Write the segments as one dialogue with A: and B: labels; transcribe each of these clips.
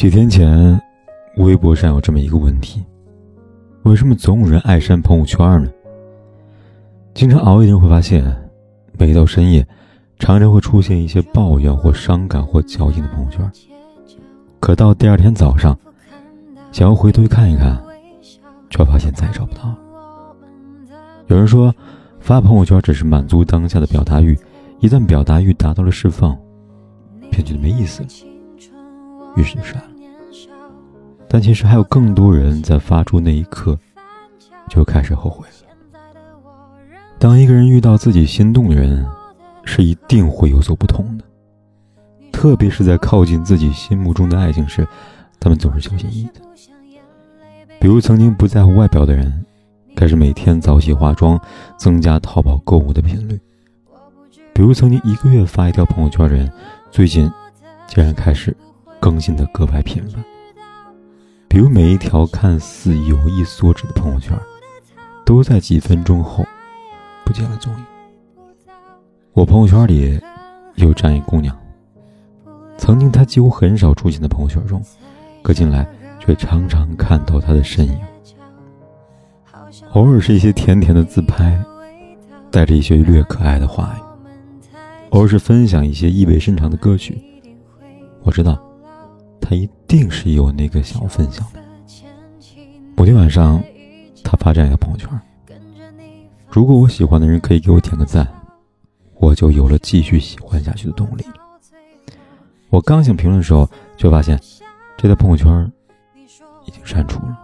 A: 几天前，微博上有这么一个问题：为什么总有人爱删朋友圈呢？经常熬夜的人会发现，每到深夜，常常会出现一些抱怨或伤感或矫情的朋友圈。可到第二天早上，想要回头去看一看，却发现再也找不到了。有人说，发朋友圈只是满足当下的表达欲，一旦表达欲达到了释放，便觉得没意思，于是就删了。但其实还有更多人在发出那一刻，就开始后悔了。当一个人遇到自己心动的人，是一定会有所不同的。特别是在靠近自己心目中的爱情时，他们总是小心翼翼的。比如曾经不在乎外表的人，开始每天早起化妆，增加淘宝购物的频率；比如曾经一个月发一条朋友圈的人，最近竟然开始更新的格外频繁。比如每一条看似有意所指的朋友圈，都在几分钟后不见了踪影。我朋友圈里有这样一姑娘，曾经她几乎很少出现在朋友圈中，可近来却常常看到她的身影。偶尔是一些甜甜的自拍，带着一些略可爱的话语；偶尔是分享一些意味深长的歌曲。我知道。他一定是有那个想要分享的。某天晚上，他发这样一个朋友圈：“如果我喜欢的人可以给我点个赞，我就有了继续喜欢下去的动力。”我刚想评论的时候，却发现这条朋友圈已经删除了。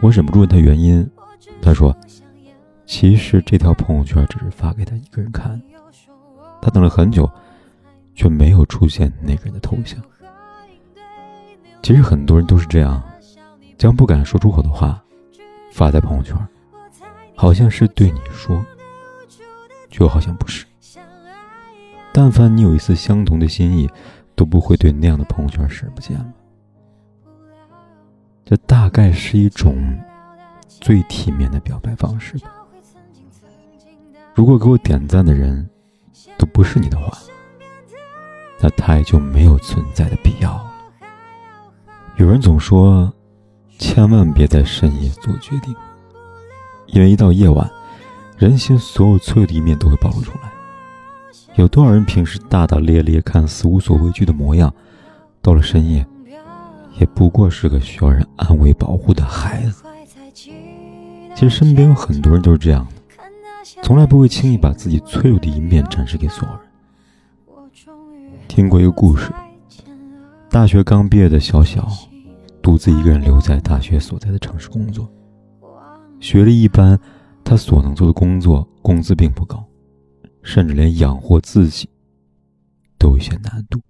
A: 我忍不住问他原因，他说：“其实这条朋友圈只是发给他一个人看，他等了很久，却没有出现那个人的头像。”其实很多人都是这样，将不敢说出口的话发在朋友圈，好像是对你说，却好像不是。但凡你有一丝相同的心意，都不会对那样的朋友圈视而不见了。这大概是一种最体面的表白方式吧。如果给我点赞的人都不是你的话，那他也就没有存在的必要了。有人总说，千万别在深夜做决定，因为一到夜晚，人心所有脆弱的一面都会暴露出来。有多少人平时大大咧咧、看似无所畏惧的模样，到了深夜，也不过是个需要人安慰保护的孩子。其实身边有很多人都是这样的，从来不会轻易把自己脆弱的一面展示给所有人。听过一个故事，大学刚毕业的小小。独自一个人留在大学所在的城市工作，学历一般，他所能做的工作工资并不高，甚至连养活自己都有些难度。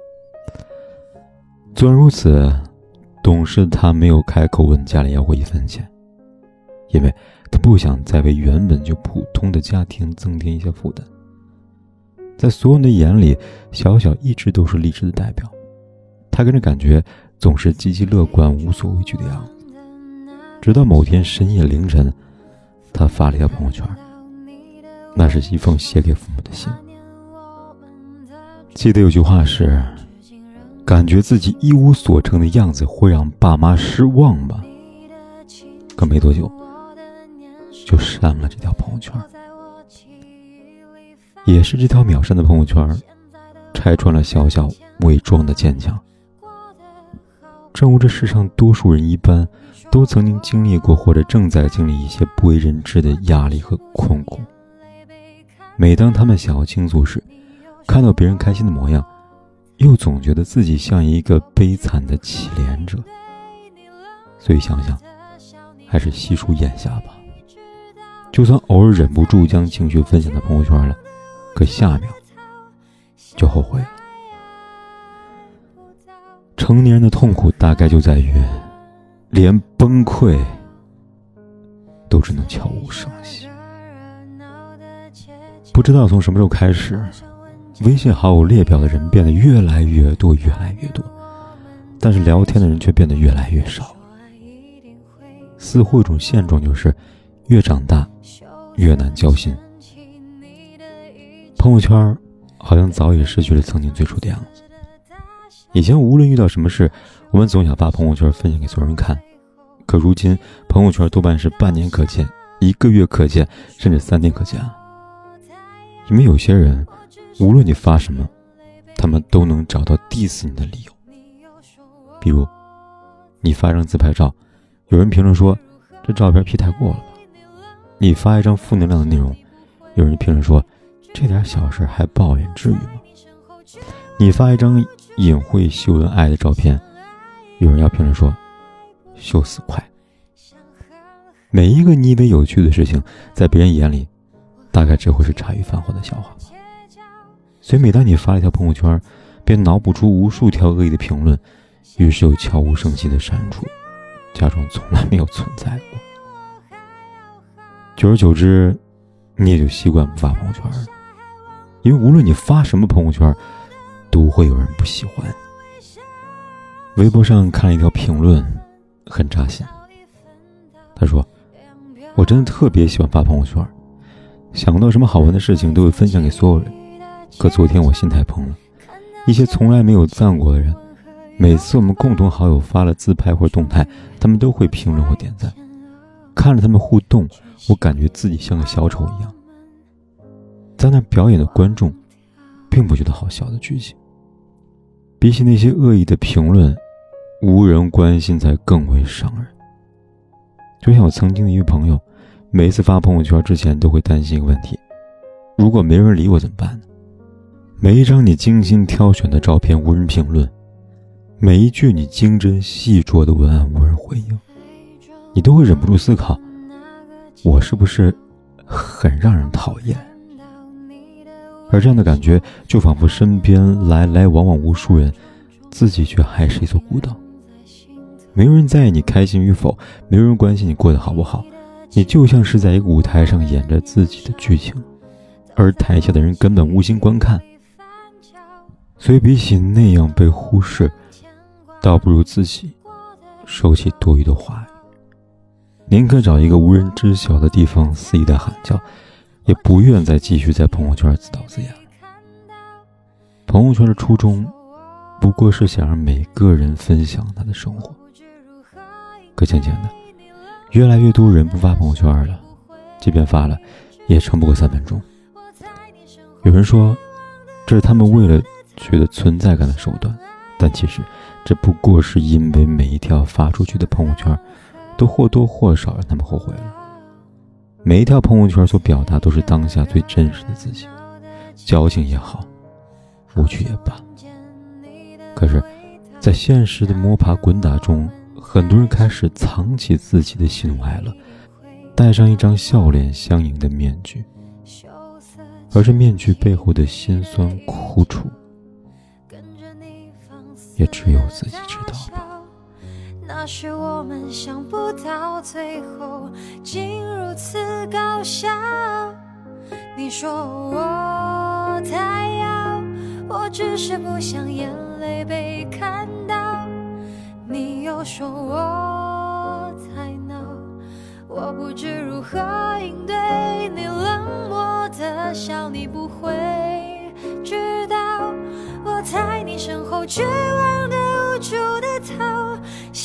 A: 虽然如此，懂事的他没有开口问家里要过一分钱，因为他不想再为原本就普通的家庭增添一些负担。在所有人的眼里，小小一直都是励志的代表，他跟着感觉。总是积极乐观、无所畏惧的样子。直到某天深夜凌晨，他发了一条朋友圈，那是一封写给父母的信。记得有句话是：“感觉自己一无所成的样子会让爸妈失望吧。”可没多久，就删了这条朋友圈。也是这条秒删的朋友圈，拆穿了小小伪装的坚强。正如这世上多数人一般，都曾经经历过或者正在经历一些不为人知的压力和困苦。每当他们想要倾诉时，看到别人开心的模样，又总觉得自己像一个悲惨的乞怜者。所以想想，还是悉数咽下吧。就算偶尔忍不住将情绪分享到朋友圈了，可下一秒就后悔了。成年人的痛苦大概就在于，连崩溃都只能悄无声息。不知道从什么时候开始，微信好友列表的人变得越来越多，越来越多，但是聊天的人却变得越来越少。似乎一种现状就是，越长大越难交心。朋友圈好像早已失去了曾经最初的样子。以前无论遇到什么事，我们总想发朋友圈分享给所有人看，可如今朋友圈多半是半年可见、一个月可见，甚至三天可见。因为有些人，无论你发什么，他们都能找到 diss 你的理由。比如，你发一张自拍照，有人评论说这照片 P 太过了吧；你发一张负能量的内容，有人评论说这点小事还抱怨，至于吗？你发一张隐晦秀恩爱的照片，有人要评论说秀死快。每一个你以为有趣的事情，在别人眼里。大概只会是茶余饭后的笑话吧。所以，每当你发一条朋友圈，便脑补出无数条恶意的评论，于是又悄无声息的删除，假装从来没有存在过。久而久之，你也就习惯不发朋友圈了，因为无论你发什么朋友圈，都会有人不喜欢。微博上看了一条评论，很扎心。他说：“我真的特别喜欢发朋友圈。”想到什么好玩的事情都会分享给所有人，可昨天我心态崩了。一些从来没有赞过的人，每次我们共同好友发了自拍或动态，他们都会评论或点赞。看着他们互动，我感觉自己像个小丑一样。在那表演的观众，并不觉得好笑的剧情。比起那些恶意的评论，无人关心才更为伤人。就像我曾经的一位朋友。每一次发朋友圈之前，都会担心一个问题：如果没人理我怎么办呢？每一张你精心挑选的照片无人评论，每一句你精真细琢的文案无人回应，你都会忍不住思考：我是不是很让人讨厌？而这样的感觉，就仿佛身边来来往往无数人，自己却还是一座孤岛。没有人在意你开心与否，没有人关心你过得好不好。你就像是在一个舞台上演着自己的剧情，而台下的人根本无心观看。所以，比起那样被忽视，倒不如自己收起多余的话语，宁可找一个无人知晓的地方肆意的喊叫，也不愿再继续在朋友圈自导自演。朋友圈的初衷，不过是想让每个人分享他的生活。可渐渐的。越来越多人不发朋友圈了，即便发了，也撑不过三分钟。有人说，这是他们为了取得存在感的手段，但其实这不过是因为每一条发出去的朋友圈，都或多或少让他们后悔了。每一条朋友圈所表达都是当下最真实的自己，矫情也好，无趣也罢。可是，在现实的摸爬滚打中，很多人开始藏起自己的喜怒哀乐，戴上一张笑脸相迎的面具，而这面具背后的辛酸苦楚，也只有自己知道吧。那是我们想不到最后竟如此搞笑。你说我太傲，我只是不想眼泪被看到。你又说我太闹，我不知如何应对你冷漠的笑，你不会知道我在你身后绝望的无助的逃，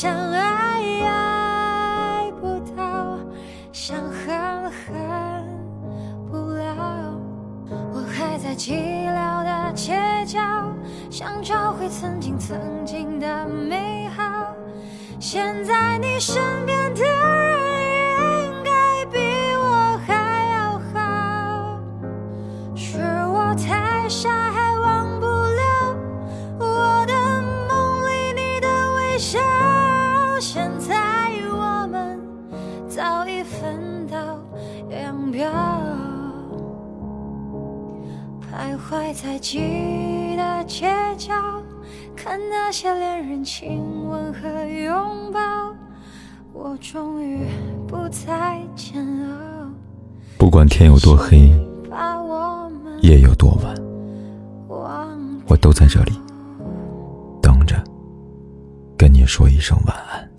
A: 想爱爱不到，想恨恨不了，我还在寂寥的街角，想找回曾经曾经的美好。现在你身边的
B: 怀在记得街角，看那些恋人亲吻和拥抱，我终于不再煎熬。
A: 不管天有多黑，夜有多晚，我都在这里等着，跟你说一声晚安。